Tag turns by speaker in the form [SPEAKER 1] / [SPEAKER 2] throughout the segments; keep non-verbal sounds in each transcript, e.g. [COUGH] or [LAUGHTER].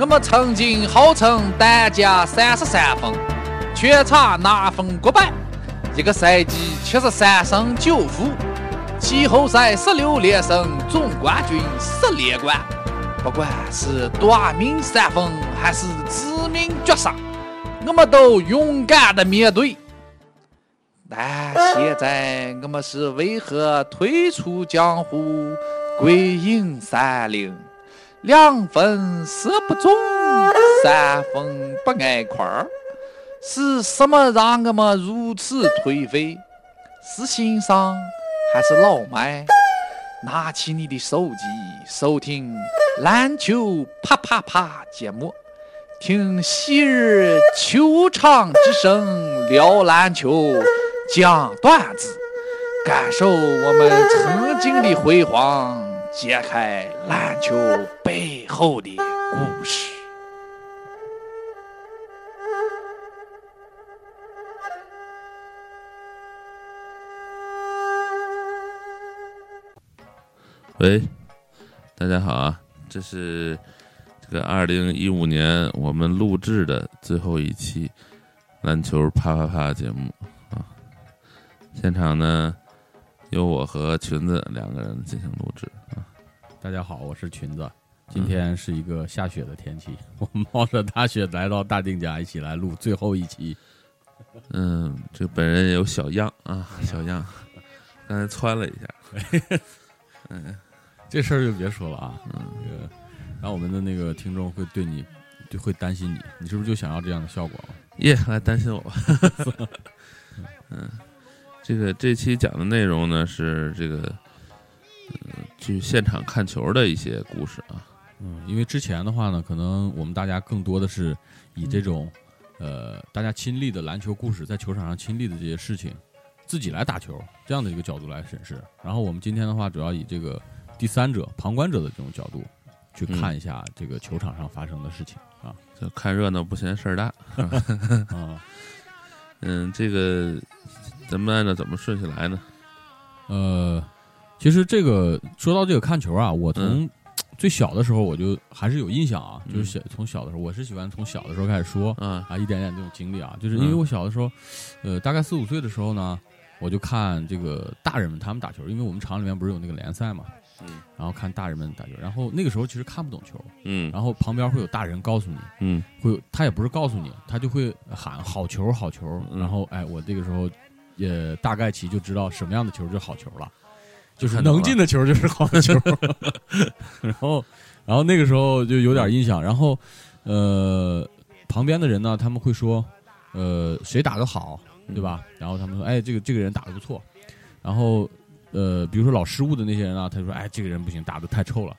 [SPEAKER 1] 我们曾经号称单加三十三分，全场拿分过百，一个赛季七十三胜九负，季后赛十六连胜，总冠军十连冠。不管是短命三分还是致命绝杀，我们都勇敢的面对。但现在我们是为何退出江湖，归隐山林？两分射不中，三分不挨块儿，是什么让我们如此颓废？是欣赏还是老迈？拿起你的手机，收听篮球啪啪啪节目，听昔日球场之声聊篮球，讲段子，感受我们曾经的辉煌。揭开篮球背后的故事。
[SPEAKER 2] 喂，大家好啊！这是这个二零一五年我们录制的最后一期篮球啪啪啪节目啊。现场呢有我和裙子两个人进行录制啊。
[SPEAKER 3] 大家好，我是裙子。今天是一个下雪的天气，[LAUGHS] 我冒着大雪来到大定家，一起来录最后一期。
[SPEAKER 2] 嗯，这本人有小样啊，小样，刚才窜了一下。[LAUGHS]
[SPEAKER 3] 嗯，这事儿就别说了啊。嗯，然后我们的那个听众会对你，就会担心你，你是不是就想要这样的效果？
[SPEAKER 2] 耶，来担心我吧。嗯，[LAUGHS] 这个这期讲的内容呢是这个。嗯，去现场看球的一些故事啊，
[SPEAKER 3] 嗯，因为之前的话呢，可能我们大家更多的是以这种，呃，大家亲历的篮球故事，在球场上亲历的这些事情，自己来打球这样的一个角度来审视。然后我们今天的话，主要以这个第三者、旁观者的这种角度去看一下这个球场上发生的事情啊，
[SPEAKER 2] 就看热闹不嫌事儿大啊。[LAUGHS] 嗯，这个咱们按照怎么顺序来呢？
[SPEAKER 3] 呃。其实这个说到这个看球啊，我从最小的时候我就还是有印象啊，就是小从小的时候，我是喜欢从小的时候开始说啊，一点点这种经历啊，就是因为我小的时候，呃，大概四五岁的时候呢，我就看这个大人们他们打球，因为我们厂里面不是有那个联赛嘛，嗯，然后看大人们打球，然后那个时候其实看不懂球，嗯，然后旁边会有大人告诉你，嗯，会他也不是告诉你，他就会喊好球好球，然后哎，我这个时候也大概其就知道什么样的球就是好球了。就是能进的球就是好球，[LAUGHS] 然后，然后那个时候就有点印象。然后，呃，旁边的人呢，他们会说，呃，谁打的好，对吧？然后他们说，哎，这个这个人打的不错。然后，呃，比如说老失误的那些人啊，他说，哎，这个人不行，打的太臭了。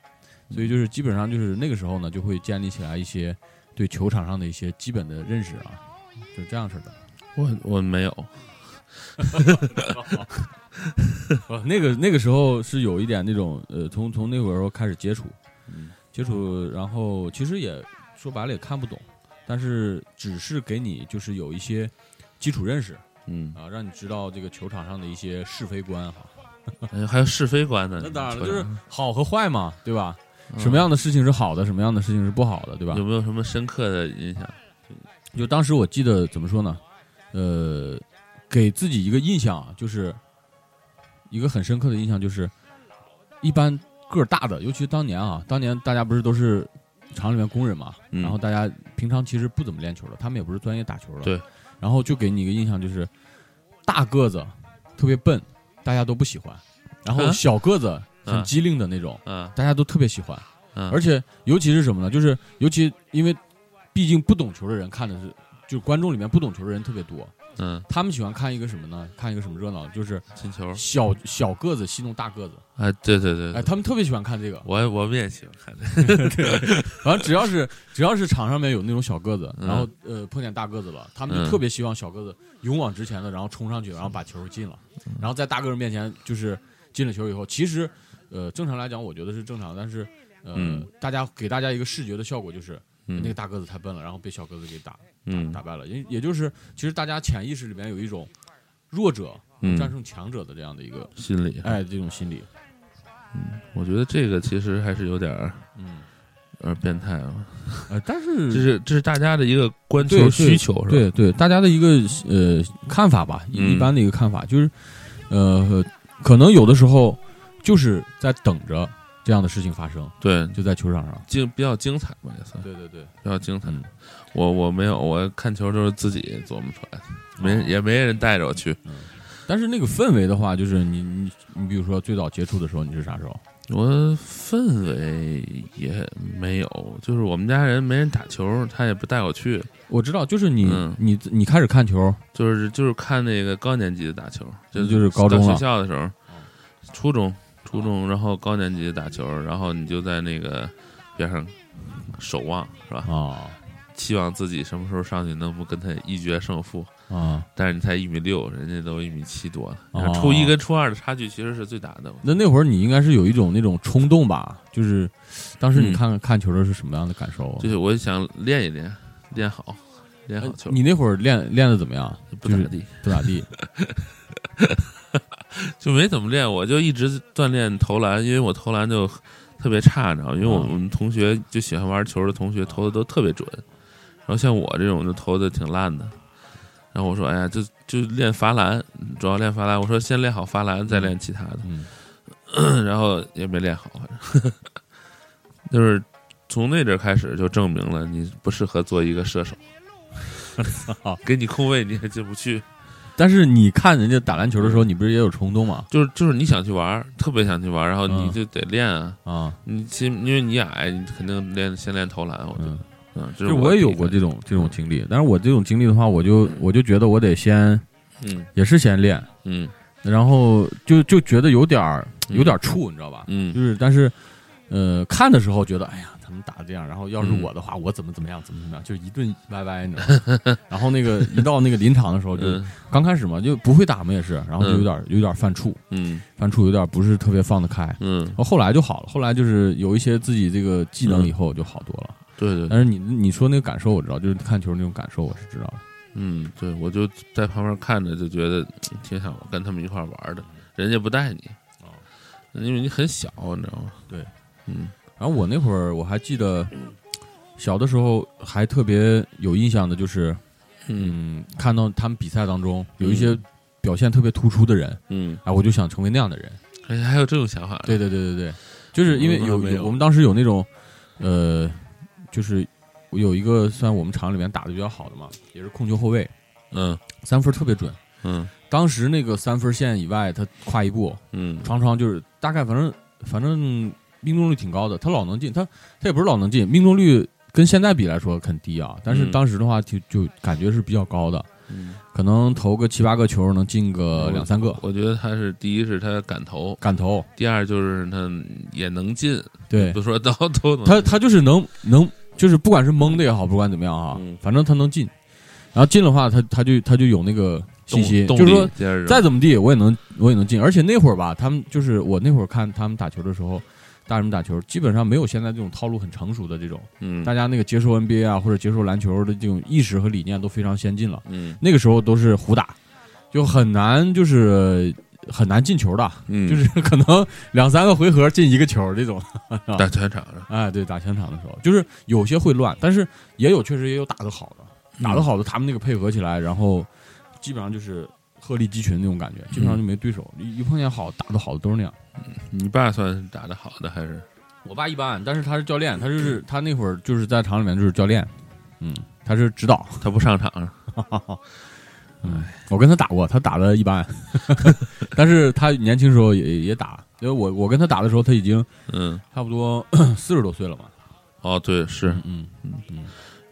[SPEAKER 3] 所以就是基本上就是那个时候呢，就会建立起来一些对球场上的一些基本的认识啊，就这样式的。
[SPEAKER 2] 我我没有。[LAUGHS]
[SPEAKER 3] 那个那个时候是有一点那种呃，从从那会儿时候开始接触，接触，然后其实也说白了也看不懂，但是只是给你就是有一些基础认识，嗯啊，让你知道这个球场上的一些是非观哈，[LAUGHS]
[SPEAKER 2] 还有是非观呢？
[SPEAKER 3] 那当然了，就是好和坏嘛，对吧？什么样的事情是好的，什么样的事情是不好的，对吧？
[SPEAKER 2] 有没有什么深刻的印象？
[SPEAKER 3] 就当时我记得怎么说呢？呃，给自己一个印象啊，就是。一个很深刻的印象就是，一般个儿大的，尤其当年啊，当年大家不是都是厂里面工人嘛，然后大家平常其实不怎么练球的，他们也不是专业打球的，
[SPEAKER 2] 对。
[SPEAKER 3] 然后就给你一个印象就是，大个子特别笨，大家都不喜欢；然后小个子很机灵的那种，嗯，大家都特别喜欢。嗯，而且尤其是什么呢？就是尤其因为，毕竟不懂球的人看的是，就是观众里面不懂球的人特别多。嗯，他们喜欢看一个什么呢？看一个什么热闹？就是
[SPEAKER 2] 进球，
[SPEAKER 3] 小小个子戏弄大个子。
[SPEAKER 2] 哎，对对对，
[SPEAKER 3] 哎，他们特别喜欢看这个。
[SPEAKER 2] 我我们也喜欢看。
[SPEAKER 3] 对，[LAUGHS] 反正只要是只要是场上面有那种小个子，然后呃碰见大个子了，他们就特别希望小个子勇往直前的，然后冲上去，然后把球进了，然后在大个子面前就是进了球以后，其实呃正常来讲，我觉得是正常，但是呃大家给大家一个视觉的效果就是那个大个子太笨了，然后被小个子给打。打，打败了，也也就是，其实大家潜意识里面有一种弱者战胜强者的这样的一个
[SPEAKER 2] 心理，
[SPEAKER 3] 哎，这种心理。
[SPEAKER 2] 嗯，我觉得这个其实还是有点儿，嗯，有点变态啊。
[SPEAKER 3] 呃，但是
[SPEAKER 2] 这是这是大家的一个观球需求，是吧？
[SPEAKER 3] 对对，大家的一个呃看法吧，一般的一个看法就是，呃，可能有的时候就是在等着这样的事情发生。
[SPEAKER 2] 对，
[SPEAKER 3] 就在球场上，
[SPEAKER 2] 精比较精彩嘛，也算。
[SPEAKER 3] 对对对，
[SPEAKER 2] 比较精彩。我我没有，我看球都是自己琢磨出来的，没也没人带着我去。
[SPEAKER 3] 但是那个氛围的话，就是你你你，比如说最早接触的时候，你是啥时候？
[SPEAKER 2] 我氛围也没有，就是我们家人没人打球，他也不带我去。
[SPEAKER 3] 我知道，就是你你你开始看球，
[SPEAKER 2] 就是就是看那个高年级的打球，就
[SPEAKER 3] 就是高中
[SPEAKER 2] 学校的时候，初中初中，然后高年级打球，然后你就在那个边上守望，是吧？
[SPEAKER 3] 啊。
[SPEAKER 2] 期望自己什么时候上去能不跟他一决胜负
[SPEAKER 3] 啊？
[SPEAKER 2] 但是你才一米六，人家都一米七多了。初一跟初二的差距其实是最大的。
[SPEAKER 3] 那那会儿你应该是有一种那种冲动吧？就是当时你看看球的是什么样的感受？
[SPEAKER 2] 就是我想练一练，练好，练好球。
[SPEAKER 3] 你那会儿练练的怎么样？
[SPEAKER 2] 不咋地，
[SPEAKER 3] 不咋地，[LAUGHS] [LAUGHS]
[SPEAKER 2] 就没怎么练。我就一直锻炼投篮，因为我投篮就特别差，你知道因为我们同学就喜欢玩球的同学投的都特别准。然后像我这种就投的挺烂的，然后我说：“哎呀，就就练罚篮，主要练罚篮。”我说：“先练好罚篮，再练其他的。” [COUGHS] 然后也没练好，反正 [LAUGHS] 就是从那阵开始就证明了你不适合做一个射手。[LAUGHS] 给你空位你也进不去。
[SPEAKER 3] 但是你看人家打篮球的时候，你不是也有冲动吗？
[SPEAKER 2] 就是就是你想去玩，特别想去玩，然后你就得练
[SPEAKER 3] 啊。
[SPEAKER 2] 啊！你先因为你矮，你肯定练先练投篮，我觉得。嗯，
[SPEAKER 3] 就我也有过这种这种经历，但是我这种经历的话，我就我就觉得我得先，
[SPEAKER 2] 嗯，
[SPEAKER 3] 也是先练，
[SPEAKER 2] 嗯，
[SPEAKER 3] 然后就就觉得有点儿有点怵，你知道吧？
[SPEAKER 2] 嗯，
[SPEAKER 3] 就是但是，呃，看的时候觉得，哎呀，他们打这样，然后要是我的话，我怎么怎么样，怎么怎么样，就一顿歪歪，你知道吗？然后那个一到那个临场的时候，就刚开始嘛，就不会打嘛，也是，然后就有点有点犯怵，
[SPEAKER 2] 嗯，
[SPEAKER 3] 犯怵有点不是特别放得开，
[SPEAKER 2] 嗯，
[SPEAKER 3] 后来就好了，后来就是有一些自己这个技能以后就好多了。
[SPEAKER 2] 对对，
[SPEAKER 3] 但是你你说那个感受我知道，就是看球那种感受我是知道的。
[SPEAKER 2] 嗯，对，我就在旁边看着，就觉得挺想跟他们一块玩的。人家不带你
[SPEAKER 3] 啊，
[SPEAKER 2] 因为你很小，你知道吗？
[SPEAKER 3] 对，
[SPEAKER 2] 嗯。
[SPEAKER 3] 然后我那会儿我还记得，小的时候还特别有印象的就是，嗯，看到他们比赛当中有一些表现特别突出的人，
[SPEAKER 2] 嗯，
[SPEAKER 3] 啊，我就想成为那样的人。
[SPEAKER 2] 哎，还有这种想法？
[SPEAKER 3] 对对对对对，就是因为有我们当时有那种，呃。就是有一个算我们厂里面打的比较好的嘛，也是控球后卫，
[SPEAKER 2] 嗯，
[SPEAKER 3] 三分特别准，
[SPEAKER 2] 嗯，
[SPEAKER 3] 当时那个三分线以外，他跨一步，
[SPEAKER 2] 嗯，
[SPEAKER 3] 常常就是大概反正反正命中率挺高的，他老能进，他他也不是老能进，命中率跟现在比来说很低啊，但是当时的话就就感觉是比较高的，
[SPEAKER 2] 嗯，
[SPEAKER 3] 可能投个七八个球能进个两三个。
[SPEAKER 2] 我觉得他是第一是他敢投，
[SPEAKER 3] 敢投，
[SPEAKER 2] 第二就是他也能进，
[SPEAKER 3] 对，
[SPEAKER 2] 不说都都能，
[SPEAKER 3] 他他就是能能。就是不管是蒙的也好，不管怎么样哈，反正他能进，然后进的话，他他就他就有那个信心，就是说再怎么地我也能我也能进。而且那会儿吧，他们就是我那会儿看他们打球的时候，大人们打球基本上没有现在这种套路很成熟的这种，
[SPEAKER 2] 嗯，
[SPEAKER 3] 大家那个接受 NBA 啊或者接受篮球的这种意识和理念都非常先进了，
[SPEAKER 2] 嗯，
[SPEAKER 3] 那个时候都是胡打，就很难就是。很难进球的，就是可能两三个回合进一个球这种。[LAUGHS]
[SPEAKER 2] 打全场的，
[SPEAKER 3] 哎，对，打全场的时候，就是有些会乱，但是也有确实也有打得好的，打得好的，他们那个配合起来，然后基本上就是鹤立鸡群那种感觉，基本上就没对手。一碰见好打的好的都是那样。
[SPEAKER 2] 你爸算是打的好的还是？
[SPEAKER 3] 我爸一般，但是他是教练，他就是他那会儿就是在厂里面就是教练，嗯，他是指导，
[SPEAKER 2] 他不上场。[LAUGHS]
[SPEAKER 3] 嗯，我跟他打过，他打的一般，[LAUGHS] 但是他年轻时候也也打，因为我我跟他打的时候他已经
[SPEAKER 2] 嗯
[SPEAKER 3] 差不多四十多岁了嘛。
[SPEAKER 2] 哦，对，是，
[SPEAKER 3] 嗯嗯嗯
[SPEAKER 2] 嗯，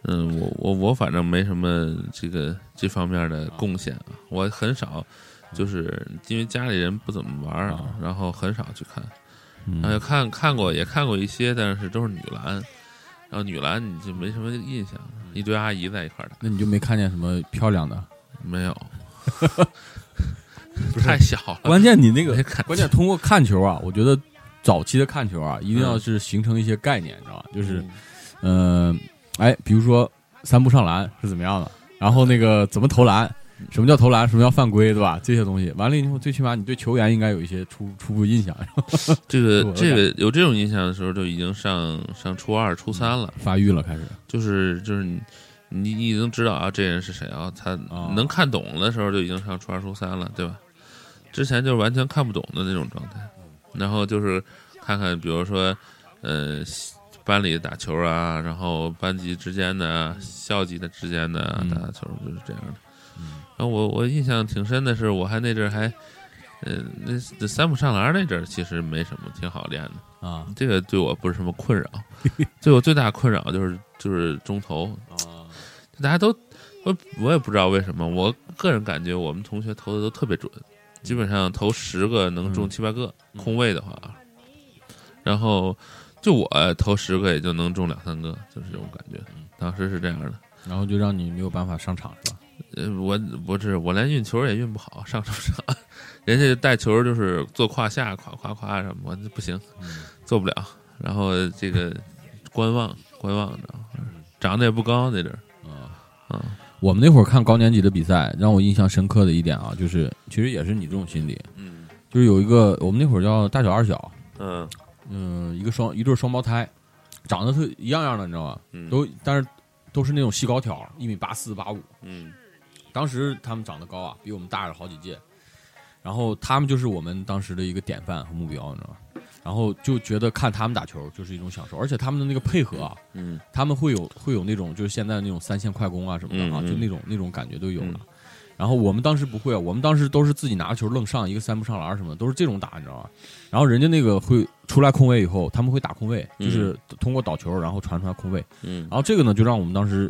[SPEAKER 2] 我我我反正没什么这个这方面的贡献啊，我很少，就是因为家里人不怎么玩啊，然后很少去看，
[SPEAKER 3] 哎
[SPEAKER 2] 看看过也看过一些，但是都是女篮，然后女篮你就没什么印象，一堆阿姨在一块儿的，
[SPEAKER 3] 那你就没看见什么漂亮的？
[SPEAKER 2] 没有，[LAUGHS] 不太小了。
[SPEAKER 3] 关键你那个，关键通过看球啊，我觉得早期的看球啊，一定要是形成一些概念，你知道吧？就是，嗯，哎，比如说三步上篮是怎么样的，然后那个怎么投篮，什么叫投篮，什么叫犯规，对吧？这些东西完了以后，最起码你对球员应该有一些初初步印象。[LAUGHS]
[SPEAKER 2] 这个这个有这种印象的时候，就已经上上初二、初三了，
[SPEAKER 3] 发育了，开始
[SPEAKER 2] 就是就是你你你已经知道啊，这人是谁啊？他能看懂的时候，就已经上初二、初三了，对吧？之前就是完全看不懂的那种状态，然后就是看看，比如说，呃。班里打球啊，然后班级之间的、校级的之间的打打球就是这样的。然后我我印象挺深的是，我还那阵还，呃，那那三步上篮那阵其实没什么，挺好练的
[SPEAKER 3] 啊。
[SPEAKER 2] 这个对我不是什么困扰，[LAUGHS] 对我最大困扰就是就是中投
[SPEAKER 3] 啊。
[SPEAKER 2] 大家都我我也不知道为什么，我个人感觉我们同学投的都特别准，基本上投十个能中七八个空位的话，然后。就我投十个也就能中两三个，就是这种感觉。当时是这样的，
[SPEAKER 3] 然后就让你没有办法上场，是吧？
[SPEAKER 2] 呃，我不是，我连运球也运不好，上什么场？[LAUGHS] 人家带球就是做胯下，夸夸夸什么，我不行，做不了。然后这个观望 [LAUGHS] 观望，着？长得也不高那阵儿。啊啊！
[SPEAKER 3] 我们那会儿看高年级的比赛，让我印象深刻的一点啊，就是其实也是你这种心理。
[SPEAKER 2] 嗯。
[SPEAKER 3] 就是有一个，我们那会儿叫大小二小。
[SPEAKER 2] 嗯。
[SPEAKER 3] 嗯，一个双一对双胞胎，长得特一样样的，你知道吗？都但是都是那种细高挑，一米八四八五。
[SPEAKER 2] 嗯，
[SPEAKER 3] 当时他们长得高啊，比我们大了好几届。然后他们就是我们当时的一个典范和目标，你知道吗？然后就觉得看他们打球就是一种享受，而且他们的那个配合啊，
[SPEAKER 2] 嗯，
[SPEAKER 3] 他们会有会有那种就是现在那种三线快攻啊什么的啊，就那种那种感觉都有了。然后我们当时不会啊，我们当时都是自己拿球愣上一个三步上篮什么的，都是这种打，你知道吗？然后人家那个会出来空位以后，他们会打空位，就是通过倒球然后传出来空位。
[SPEAKER 2] 嗯。
[SPEAKER 3] 然后这个呢，就让我们当时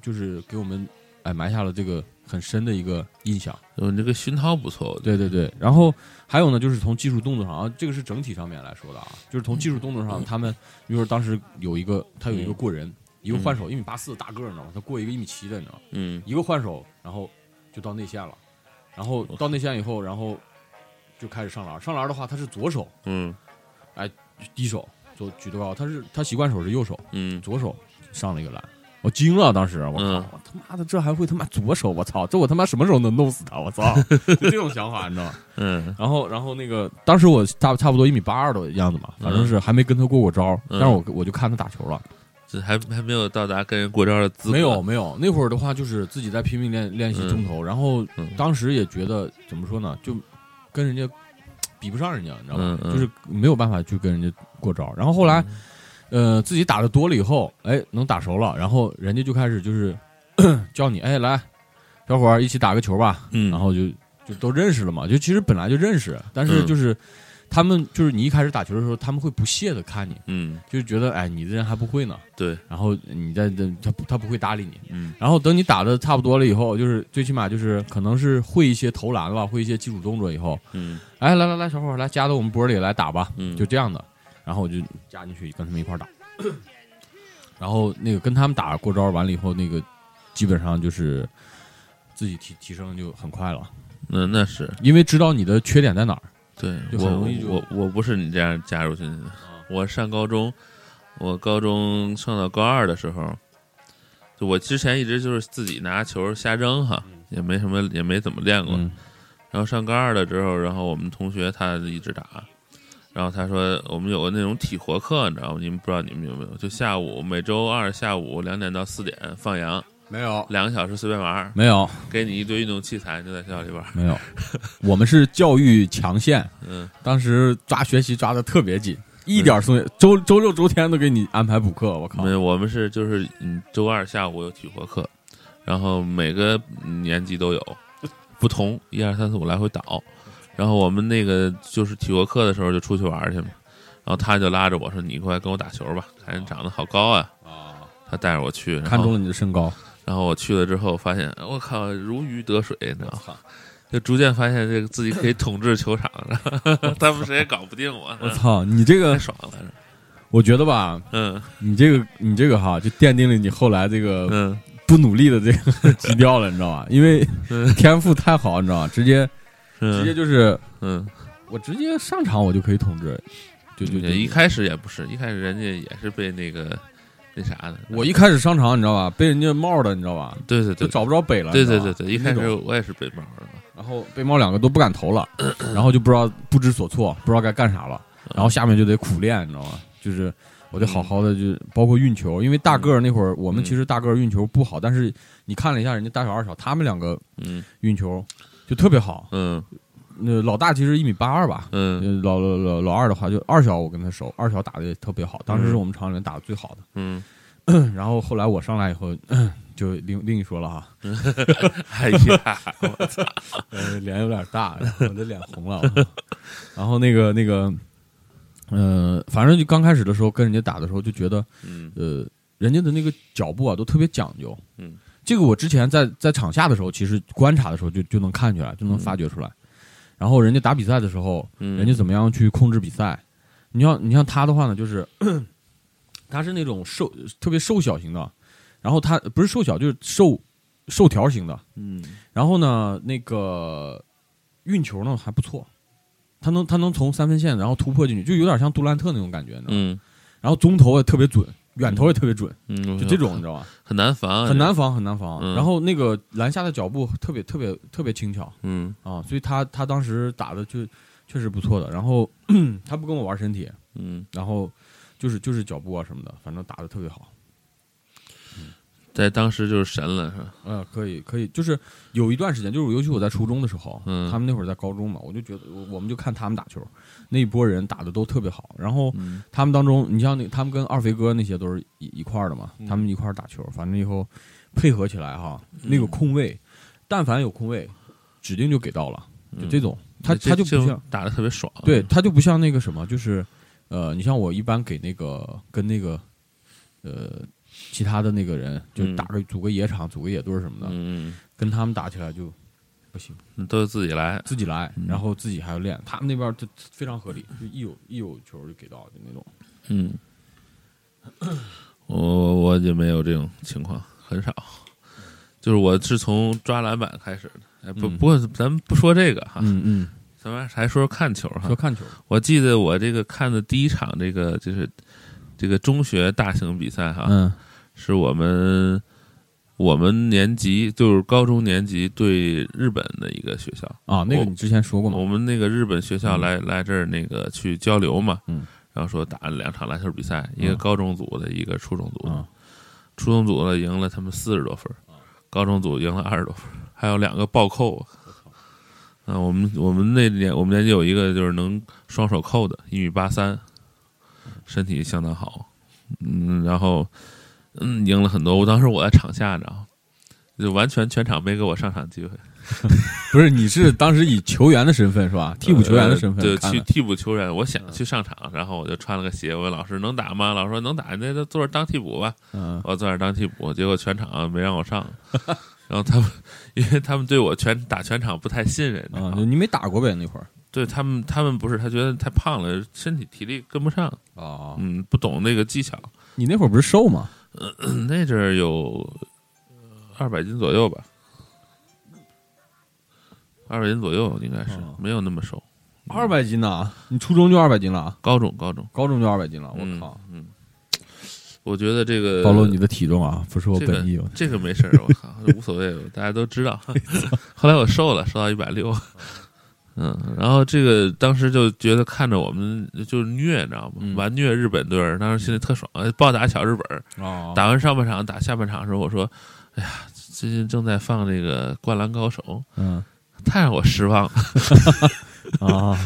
[SPEAKER 3] 就是给我们哎埋下了这个很深的一个印象。
[SPEAKER 2] 嗯，这个熏陶不错。
[SPEAKER 3] 对对对。然后还有呢，就是从技术动作上啊，这个是整体上面来说的啊，就是从技术动作上，他们比如说当时有一个他有一个过人，一个换手一米八四大个儿，你知道吗？他过一个一米七的，你知道吗？
[SPEAKER 2] 嗯。
[SPEAKER 3] 一个换手，然后。就到内线了，然后到内线以后，然后就开始上篮。上篮的话，他是左手，
[SPEAKER 2] 嗯，
[SPEAKER 3] 哎，低手做举多高。他是他习惯手是右手，
[SPEAKER 2] 嗯，
[SPEAKER 3] 左手上了一个篮，我惊了，当时我靠，我他妈的这还会他妈左手，我操，这我他妈什么时候能弄死他？我操，[LAUGHS] 就这种想法，你知道吗？
[SPEAKER 2] 嗯，
[SPEAKER 3] 然后然后那个当时我差差不多一米八二的样子嘛，反正是还没跟他过过招，但是我我就看他打球了。
[SPEAKER 2] 这还还没有到达跟人过招的资格。
[SPEAKER 3] 没有没有，那会儿的话就是自己在拼命练练习中投，然后当时也觉得怎么说呢，就跟人家比不上人家，你知道
[SPEAKER 2] 吗？
[SPEAKER 3] 就是没有办法去跟人家过招。然后后来，呃，自己打的多了以后，哎，能打熟了，然后人家就开始就是 [COUGHS] 叫你，哎，来，小伙儿一起打个球吧。
[SPEAKER 2] 嗯，
[SPEAKER 3] 然后就就都认识了嘛，就其实本来就认识，但是就是。他们就是你一开始打球的时候，他们会不屑的看你，
[SPEAKER 2] 嗯，
[SPEAKER 3] 就是觉得哎，你这人还不会呢，
[SPEAKER 2] 对，
[SPEAKER 3] 然后你在这他他不会搭理你，
[SPEAKER 2] 嗯，
[SPEAKER 3] 然后等你打的差不多了以后，就是最起码就是可能是会一些投篮了，会一些基础动作以后，
[SPEAKER 2] 嗯，
[SPEAKER 3] 哎，来来来，小伙来加到我们波里来打吧，
[SPEAKER 2] 嗯，
[SPEAKER 3] 就这样的，然后我就加进去跟他们一块打，[COUGHS] 然后那个跟他们打过招完了以后，那个基本上就是自己提提升就很快了，
[SPEAKER 2] 那那是。
[SPEAKER 3] 因为知道你的缺点在哪儿。
[SPEAKER 2] 对，我我我不是你这样加入进去的。我上高中，我高中上到高二的时候，就我之前一直就是自己拿球瞎扔哈，也没什么，也没怎么练过。然后上高二了之后，然后我们同学他一直打，然后他说我们有个那种体活课，你知道吗？你们不知道你们有没有？就下午每周二下午两点到四点放羊。
[SPEAKER 3] 没有。
[SPEAKER 2] 两个小时随便玩
[SPEAKER 3] 没有。
[SPEAKER 2] 给你一堆运动器材就在学校里玩
[SPEAKER 3] 没有，我们是教育强县，
[SPEAKER 2] 嗯，
[SPEAKER 3] 当时抓学习抓的特别紧，一点松周周六周天都给你安排补课，我靠！
[SPEAKER 2] 没有，我们是就是嗯，周二下午有体活课，然后每个年级都有。不同，一二三四五来回倒，然后我们那个就是体活课的时候就出去玩去嘛，然后他就拉着我说：“你过来跟我打球吧，看你长得好高啊！”
[SPEAKER 3] 啊，
[SPEAKER 2] 他带着我去，
[SPEAKER 3] 看中了你的身高。
[SPEAKER 2] 然后我去了之后，发现我靠如鱼得水，你知道吗？就逐渐发现这个自己可以统治球场，[LAUGHS] 他们谁也搞不定我。
[SPEAKER 3] 我操，你这个
[SPEAKER 2] 太爽了！
[SPEAKER 3] 我觉得吧，
[SPEAKER 2] 嗯，
[SPEAKER 3] 你这个你这个哈，就奠定了你后来这个
[SPEAKER 2] 嗯
[SPEAKER 3] 不努力的这个 [LAUGHS] 基调了，你知道吧？因为天赋太好，你知道吧？直接直接就是
[SPEAKER 2] 嗯，
[SPEAKER 3] 我直接上场我就可以统治，就就
[SPEAKER 2] 一开始也不是，一开始人家也是被那个。那啥的。
[SPEAKER 3] 我一开始上场，你知道吧？被人家帽的，你知道吧？
[SPEAKER 2] 对对对，
[SPEAKER 3] 找不着北了。
[SPEAKER 2] 对对对对，一开始我也是北帽的，
[SPEAKER 3] 然后被帽两个都不敢投了，然后就不知道不知所措，不知道该干啥了。然后下面就得苦练，你知道吗？就是我得好好的，就包括运球，因为大个儿那会儿我们其实大个儿运球不好，但是你看了一下人家大小二小，他们两个嗯运球就特别好，
[SPEAKER 2] 嗯。
[SPEAKER 3] 那老大其实一米八二吧，嗯，老老老老二的话就二小，我跟他熟，二小打的也特别好，当时是我们厂里面打的最好的，
[SPEAKER 2] 嗯，[COUGHS]
[SPEAKER 3] 然后后来我上来以后 [COUGHS] 就另另一说了哈，[LAUGHS]
[SPEAKER 2] 哎呀，我操，
[SPEAKER 3] 脸有点大，我的脸红了，[LAUGHS] 然后那个那个，呃，反正就刚开始的时候跟人家打的时候就觉得，嗯，呃，人家的那个脚步啊都特别讲究，嗯，这个我之前在在场下的时候其实观察的时候就就能看出来，就能发掘出来。然后人家打比赛的时候，人家怎么样去控制比赛？你像你像他的话呢，就是 [CLEARS THROAT] 他是那种瘦特别瘦小型的，然后他不是瘦小就是瘦瘦条型的，嗯，然后呢那个运球呢还不错，他能他能从三分线然后突破进去，就有点像杜兰特那种感觉，嗯，然后中投也特别准。远投也特别准，嗯，就这种你知道吧？
[SPEAKER 2] 很难防，
[SPEAKER 3] 很难防，很难防。然后那个篮下的脚步特别特别特别轻巧，嗯啊，所以他他当时打的就确实不错的。然后 [CLEARS THROAT] 他不跟我玩身体，嗯，然后就是就是脚步啊什么的，反正打的特别好。
[SPEAKER 2] 在当时就是神了，是吧？
[SPEAKER 3] 嗯，可以，可以，就是有一段时间，就是尤其我在初中的时候，嗯，他们那会儿在高中嘛，我就觉得，我们就看他们打球，那一波人打的都特别好。然后他们当中，你像那他们跟二肥哥那些都是一一块儿的嘛，他们一块儿打球，反正以后配合起来哈，那个空位，但凡有空位，指定就给到了，就这种，他他就不像
[SPEAKER 2] 打的特别爽，
[SPEAKER 3] 对他就不像那个什么，就是呃，你像我一般给那个跟那个呃。其他的那个人就打个组个野场，组个野队什么的，嗯跟他们打起来就不行，
[SPEAKER 2] 都是自己来，
[SPEAKER 3] 自己来，然后自己还要练。他们那边就非常合理，就一有一有球就给到就那种。
[SPEAKER 2] 嗯，我我也没有这种情况，很少。就是我是从抓篮板开始的。不不过咱们不说这个哈，
[SPEAKER 3] 嗯嗯，
[SPEAKER 2] 咱们还说说看球哈，
[SPEAKER 3] 说看球。
[SPEAKER 2] 我记得我这个看的第一场这个就是这个中学大型比赛哈，嗯。是我们我们年级就是高中年级对日本的一个学校。
[SPEAKER 3] 啊，那个你之前说过吗？
[SPEAKER 2] 我们那个日本学校来来这儿那个去交流嘛，嗯，然后说打了两场篮球比赛，一个高中组的，一个初中组的，初中组的赢了他们四十多分，高中组赢了二十多分，还有两个暴扣。啊，我们我们那年我们年级有一个就是能双手扣的，一米八三，身体相当好，嗯，然后。嗯，赢了很多。我当时我在场下，你知道，就完全全场没给我上场机会。[LAUGHS]
[SPEAKER 3] 不是，你是当时以球员的身份是吧？[LAUGHS] 替补球员的身份，
[SPEAKER 2] 对，去替补球员。我想去上场，然后我就穿了个鞋。我问老师能打吗？老师说能打，那就坐着当替补吧。嗯，我坐着当替补，结果全场没让我上。[LAUGHS] 然后他们，因为他们对我全打全场不太信任
[SPEAKER 3] 啊。你没打过呗那会儿？
[SPEAKER 2] 对他们，他们不是他觉得太胖了，身体体力跟不上啊。嗯，不懂那个技巧。
[SPEAKER 3] 你那会儿不是瘦吗？[CLEARS THROAT]
[SPEAKER 2] 那阵儿有二百斤左右吧，二百斤左右应该是没有那么瘦。
[SPEAKER 3] 二百斤呐？你初中就二百斤了？
[SPEAKER 2] 高中高中
[SPEAKER 3] 高中就二百斤了？我靠！
[SPEAKER 2] 嗯，我觉得这个
[SPEAKER 3] 暴露你的体重啊，不是我本意。
[SPEAKER 2] 这个没事儿，我靠，无所谓，大家都知道。[LAUGHS] 后来我瘦了，瘦到一百六。嗯，然后这个当时就觉得看着我们就是虐，你知道吗？完虐日本队，当时心里特爽，暴打小日本。哦，打完上半场，打下半场的时候，我说：“哎呀，最近正在放这个《灌篮高手》，嗯，太让我失望了。[LAUGHS] [LAUGHS] ”啊。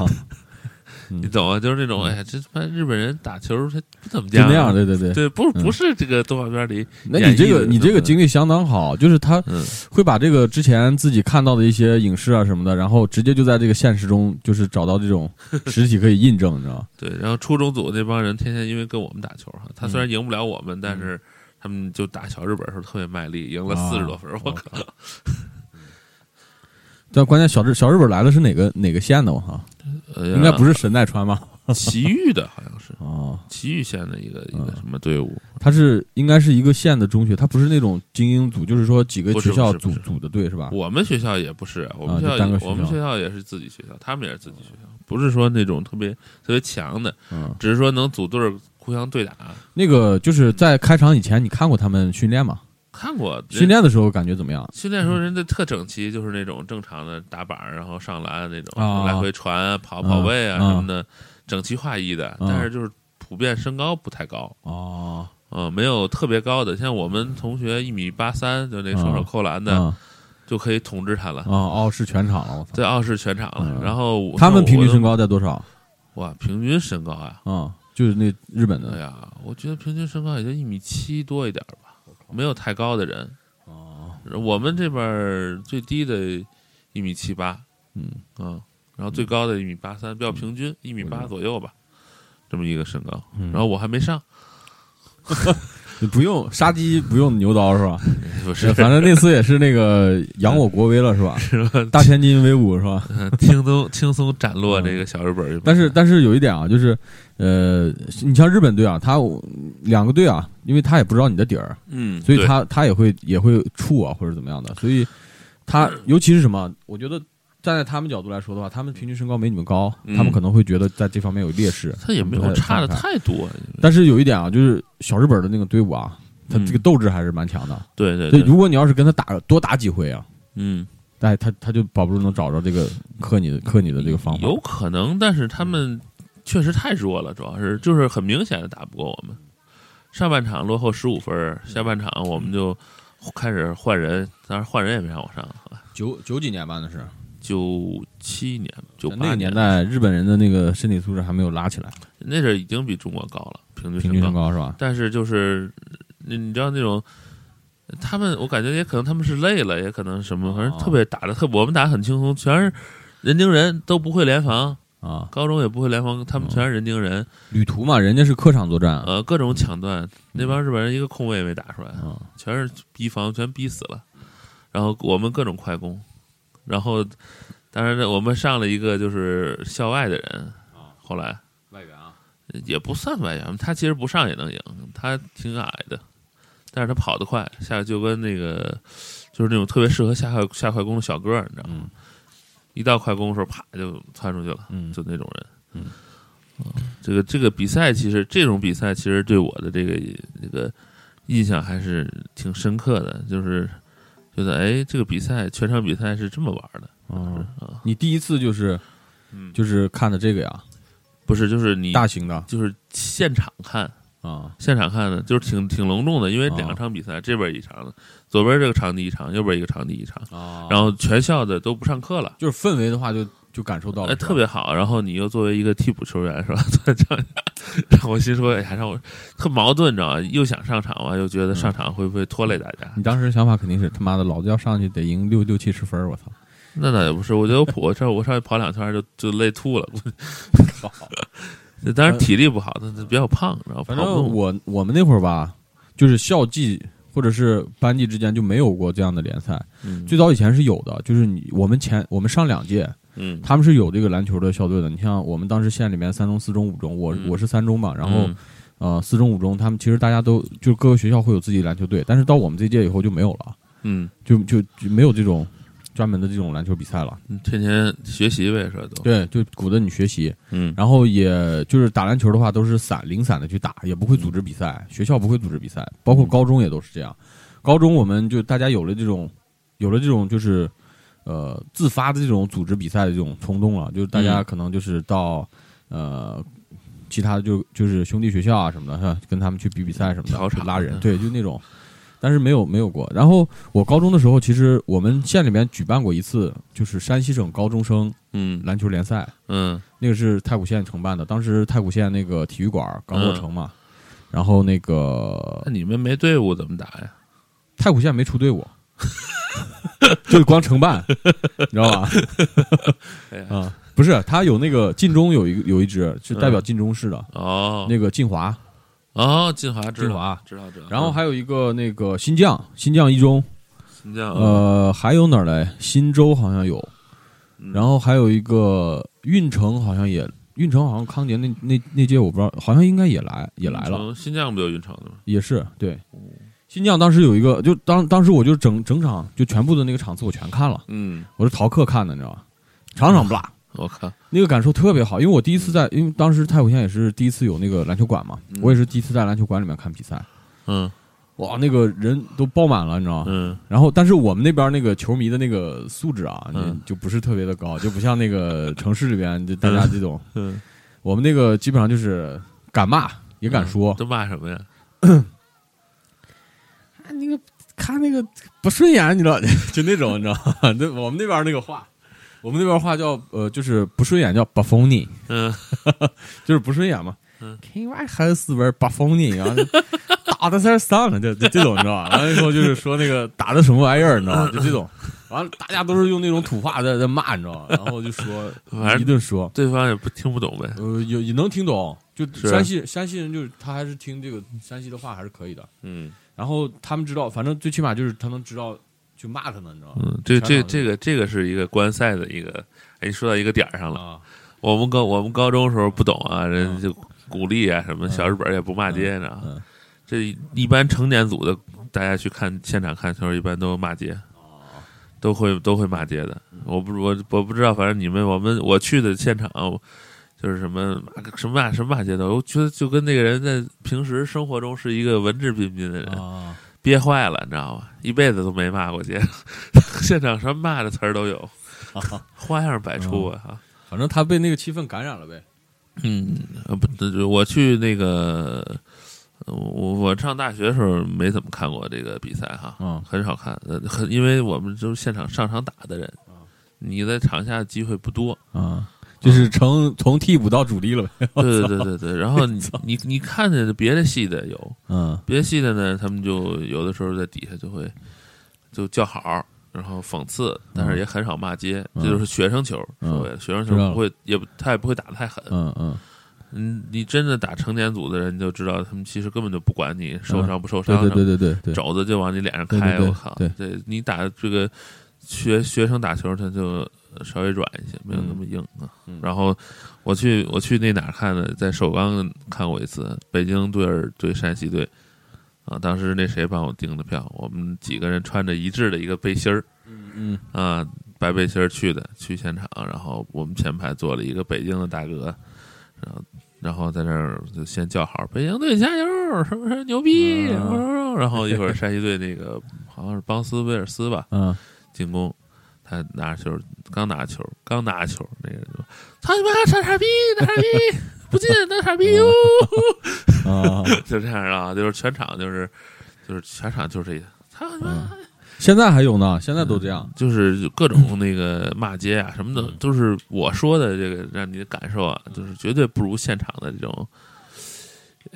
[SPEAKER 2] 你懂啊？就是那种，哎呀，这他妈日本人打球他不怎么
[SPEAKER 3] 就那样，对对
[SPEAKER 2] 对，
[SPEAKER 3] 对，
[SPEAKER 2] 不不是这个动画片里。
[SPEAKER 3] 那你这个你这个经历相当好，就是他会把这个之前自己看到的一些影视啊什么的，然后直接就在这个现实中就是找到这种实体可以印证，你知道吗？
[SPEAKER 2] 对，然后初中组那帮人天天因为跟我们打球哈，他虽然赢不了我们，但是他们就打小日本时候特别卖力，赢了四十多分，我靠！
[SPEAKER 3] 但关键小日小日本来的是哪个哪个县的？我靠！应该不是神奈川吧？[LAUGHS]
[SPEAKER 2] 奇遇的好像是 [LAUGHS] 哦，奇遇县的一个一个什么队伍？
[SPEAKER 3] 他是应该是一个县的中学，他不是那种精英组，就是说几个学校组组的队是吧？
[SPEAKER 2] 我们学校也不是，我们学校我们学校也是自己学校，他们也是自己学校，不是说那种特别特别强的，只是说能组队互相对打。
[SPEAKER 3] 那个就是在开场以前，你看过他们训练吗？
[SPEAKER 2] 看过 [LAUGHS]
[SPEAKER 3] 训练的时候感觉怎么样？
[SPEAKER 2] 训练时候人家特整齐，就是那种正常的打板，然后上篮那种来回传、跑跑位啊什么的，整齐划一的。但是就是普遍身高不太高
[SPEAKER 3] 哦，
[SPEAKER 2] 嗯，没有特别高的。像我们同学一米八三，就那双手扣篮的，就可以统治他了。
[SPEAKER 3] 啊，傲视全场了，
[SPEAKER 2] 对傲视全场了。然后
[SPEAKER 3] 他们平均身高在多少？
[SPEAKER 2] 哇，平均身高啊，
[SPEAKER 3] 啊，就是那日本的。
[SPEAKER 2] 哎呀，我觉得平均身高也就一米七多一点吧。没有太高的人
[SPEAKER 3] 哦，
[SPEAKER 2] 我们这边最低的一米七八，
[SPEAKER 3] 嗯。
[SPEAKER 2] 啊，然后最高的一米八三，比较平均一米八左右吧，这么一个身高。然后我还没上，[LAUGHS]
[SPEAKER 3] 不用杀鸡不用牛刀是吧？[LAUGHS]
[SPEAKER 2] 不是，
[SPEAKER 3] 反正那次也是那个扬我国威了是吧？[LAUGHS]
[SPEAKER 2] 是吧？
[SPEAKER 3] 大千金威武是吧？[LAUGHS]
[SPEAKER 2] 轻松轻松斩落这个小日本。
[SPEAKER 3] 但是但是有一点啊，就是。呃，你像日本队啊，他两个队啊，因为他也不知道你的底儿，
[SPEAKER 2] 嗯，
[SPEAKER 3] 所以他他也会也会怵啊，或者怎么样的，所以他尤其是什么，我觉得站在他们角度来说的话，他们平均身高没你们高，他们可能会觉得在这方面有劣势。
[SPEAKER 2] 他也没有差的太多，
[SPEAKER 3] 但是有一点啊，就是小日本的那个队伍啊，他这个斗志还是蛮强的。
[SPEAKER 2] 对对对，
[SPEAKER 3] 如果你要是跟他打多打几回啊，
[SPEAKER 2] 嗯，
[SPEAKER 3] 但他他就保不住能找着这个克你的克你的这个方法。
[SPEAKER 2] 有可能，但是他们。确实太弱了，主要是就是很明显的打不过我们。上半场落后十五分，下半场我们就开始换人，当然换人也没让我上。
[SPEAKER 3] 九九几年吧，那是
[SPEAKER 2] 九七年、九八
[SPEAKER 3] 那个年代，日本人的那个身体素质还没有拉起来。
[SPEAKER 2] 那阵已经比中国高了，平均
[SPEAKER 3] 平均
[SPEAKER 2] 身
[SPEAKER 3] 高是吧？
[SPEAKER 2] 但是就是你你知道那种，他们我感觉也可能他们是累了，也可能什么，反正特别打的特，我们打很轻松，全是人盯人，都不会联防。
[SPEAKER 3] 啊，
[SPEAKER 2] 高中也不会联防，他们全是人盯人。
[SPEAKER 3] 旅途嘛，人家是客场作战，
[SPEAKER 2] 呃，各种抢断，那帮日本人一个空位也没打出来，全是逼防，全逼死了。然后我们各种快攻，然后当然我们上了一个就是校外的人，后来
[SPEAKER 3] 外援啊，
[SPEAKER 2] 也不算外援，他其实不上也能赢，他挺矮的，但是他跑得快，下就跟那个就是那种特别适合下快下快攻的小哥，你知道吗？一到快攻的时候，啪就窜出去了，
[SPEAKER 3] 嗯，
[SPEAKER 2] 就那种人，嗯，这个这个比赛其实这种比赛其实对我的这个这个印象还是挺深刻的，就是觉得哎，这个比赛全场比赛是这么玩的，
[SPEAKER 3] 啊，你第一次就是，
[SPEAKER 2] 嗯，
[SPEAKER 3] 就是看的这个呀，
[SPEAKER 2] 不是，就是你
[SPEAKER 3] 大型的，
[SPEAKER 2] 就是现场看。
[SPEAKER 3] 啊，
[SPEAKER 2] 现场看的，就是挺挺隆重的，因为两场比赛，这边一场，左边这个场地一场，右边一个场地一场，然后全校的都不上课了，
[SPEAKER 3] 就是氛围的话，就就感受到了，
[SPEAKER 2] 哎，特别好。然后你又作为一个替补球员，是吧？[LAUGHS] 我心说，哎呀，让我特矛盾，你知道吗？又想上场嘛，又觉得上场会不会拖累大家？
[SPEAKER 3] 你当时想法肯定是他妈的，老子要上去得赢六六七十分，我操！
[SPEAKER 2] 那倒也不是，我觉得我这我上去跑两圈就就累吐了。当然 [LAUGHS] 体力不好，他他比较胖，然后
[SPEAKER 3] 反正我我们那会儿吧，就是校际或者是班级之间就没有过这样的联赛。最早以前是有的，就是你我们前我们上两届，
[SPEAKER 2] 嗯，
[SPEAKER 3] 他们是有这个篮球的校队的。你像我们当时县里面三中、四中、五中，我我是三中嘛，然后呃四中、五中，他们其实大家都就各个学校会有自己篮球队，但是到我们这届以后就没有了，
[SPEAKER 2] 嗯，
[SPEAKER 3] 就就就没有这种。专门的这种篮球比赛了，
[SPEAKER 2] 天天学习呗，是吧？都
[SPEAKER 3] 对，就鼓着你学习，
[SPEAKER 2] 嗯，
[SPEAKER 3] 然后也就是打篮球的话，都是散零散的去打，也不会组织比赛，学校不会组织比赛，包括高中也都是这样。高中我们就大家有了这种，有了这种就是呃自发的这种组织比赛的这种冲动了，就是大家可能就是到呃其他的就就是兄弟学校啊什么的？跟他们去比比赛什么的，拉人，对，就那种。但是没有没有过。然后我高中的时候，其实我们县里面举办过一次，就是山西省高中生
[SPEAKER 2] 嗯
[SPEAKER 3] 篮球联赛，
[SPEAKER 2] 嗯，
[SPEAKER 3] 那个是太谷县承办的。当时太谷县那个体育馆刚落成嘛，然后那个
[SPEAKER 2] 那你们没队伍怎么打呀？
[SPEAKER 3] 太谷县没出队伍，[LAUGHS] 就光承办，你知道吧？[LAUGHS] 啊，不是，他有那个晋中有一个有一支是代表晋中市的
[SPEAKER 2] 哦，
[SPEAKER 3] 那个晋华。
[SPEAKER 2] 哦，晋华，
[SPEAKER 3] 晋华
[SPEAKER 2] 知道知道。
[SPEAKER 3] 然后还有一个那个新疆，新疆一中，
[SPEAKER 2] 新疆
[SPEAKER 3] 呃，还有哪儿嘞？新州好像有，然后还有一个运城，好像也运城，好像康杰那那那届我不知道，好像应该也来也来了。
[SPEAKER 2] 新疆不就运城的吗？
[SPEAKER 3] 也是对。新疆当时有一个，就当当时我就整整场就全部的那个场次我全看了，
[SPEAKER 2] 嗯，
[SPEAKER 3] 我是逃课看的，你知道吧？场场不落，
[SPEAKER 2] 我靠，
[SPEAKER 3] 那个感受特别好，因为我第一次在，因为当时太湖县也是第一次有那个篮球馆嘛，我也是第一次在篮球馆里面看比赛。
[SPEAKER 2] 嗯，
[SPEAKER 3] 哇，那个人都爆满了，你知道吗？
[SPEAKER 2] 嗯。
[SPEAKER 3] 然后，但是我们那边那个球迷的那个素质啊，就不是特别的高，就不像那个城市里边就大家这种。
[SPEAKER 2] 嗯。
[SPEAKER 3] 我们那个基本上就是敢骂也敢说。
[SPEAKER 2] 都骂什么呀？[CLEARS THROAT]
[SPEAKER 3] 那个看那个不顺眼，你知道，[LAUGHS] 就那种，你知道吗？那我们那边那个话，我们那边话叫呃，就是不顺眼叫不风你，
[SPEAKER 2] 嗯，[LAUGHS]
[SPEAKER 3] 就是不顺眼嘛。嗯，看娃还死玩不风你啊，打的在上了，就就这种，你知道吧？完了以后就是说那个打的什么玩意儿，你知道吗？就这种。[LAUGHS] 完了，大家都是用那种土话在在骂，你知道吗？然后就说一顿说，
[SPEAKER 2] 对方也不听不懂呗。
[SPEAKER 3] 呃，也也能听懂，就山西山西人就是他还是听这个山西的话还是可以的。
[SPEAKER 2] 嗯。
[SPEAKER 3] 然后他们知道，反正最起码就是他能知道去骂他呢，你知道吗？
[SPEAKER 2] 嗯，这这这个这个是一个观赛的一个，哎，说到一个点儿上了。我们高我们高中时候不懂啊，人就鼓励啊什么，小日本也不骂街，你知道吗？这一般成年组的，大家去看现场看球，一般都骂街，都会都会骂街的。我不我我不知道，反正你们我们我去的现场。就是什么什么骂什么骂街的，我觉得就跟那个人在平时生活中是一个文质彬彬的人，憋坏了，你知道吗？一辈子都没骂过街，[LAUGHS] 现场什么骂的词儿都有，[LAUGHS] 花样百出啊！
[SPEAKER 3] 反正他被那个气氛感染了呗。
[SPEAKER 2] 嗯，不，我去那个，我我上大学的时候没怎么看过这个比赛哈，嗯，很少看，很因为我们就是现场上场打的人，你在场下机会不多
[SPEAKER 3] 啊。就是成 [LAUGHS] 从替补到主力了
[SPEAKER 2] 呗。对对对对对，然后你 [LAUGHS] 你你看见别的系的有，嗯，别的系的呢，他们就有的时候在底下就会就叫好，然后讽刺，但是也很少骂街，这就是学生球，所谓的学生球不会，也他也不会打的太狠。
[SPEAKER 3] 嗯嗯，
[SPEAKER 2] 嗯，你真的打成年组的人，就知道他们其实根本就不管你受伤不受伤，
[SPEAKER 3] 对对对对，
[SPEAKER 2] 肘子就往你脸上开，我靠，
[SPEAKER 3] 对。
[SPEAKER 2] 你打这个学学生打球，他就。稍微软一些，没有那么硬啊。然后我去我去那哪儿看的，在首钢看过一次北京队对山西队啊。当时那谁帮我订的票，我们几个人穿着一致的一个背心儿，
[SPEAKER 3] 嗯嗯
[SPEAKER 2] 啊白背心儿去的去现场。然后我们前排坐了一个北京的大哥，然后然后在那儿就先叫好，北京队加油，什么什么牛逼？然后一会儿山西队那个好像是邦斯威尔斯吧，
[SPEAKER 3] 嗯，
[SPEAKER 2] 进攻。他拿球，刚拿球，刚拿球，那个就操你妈，傻傻逼，傻逼，不进，那傻逼哟！
[SPEAKER 3] 啊，[LAUGHS]
[SPEAKER 2] 就这样啊，就是全场，就是就是全场就是这个，操你妈！
[SPEAKER 3] 现在还有呢，现在都这样，
[SPEAKER 2] 就是各种那个骂街啊什么的，都是我说的这个，让你的感受啊，就是绝对不如现场的这种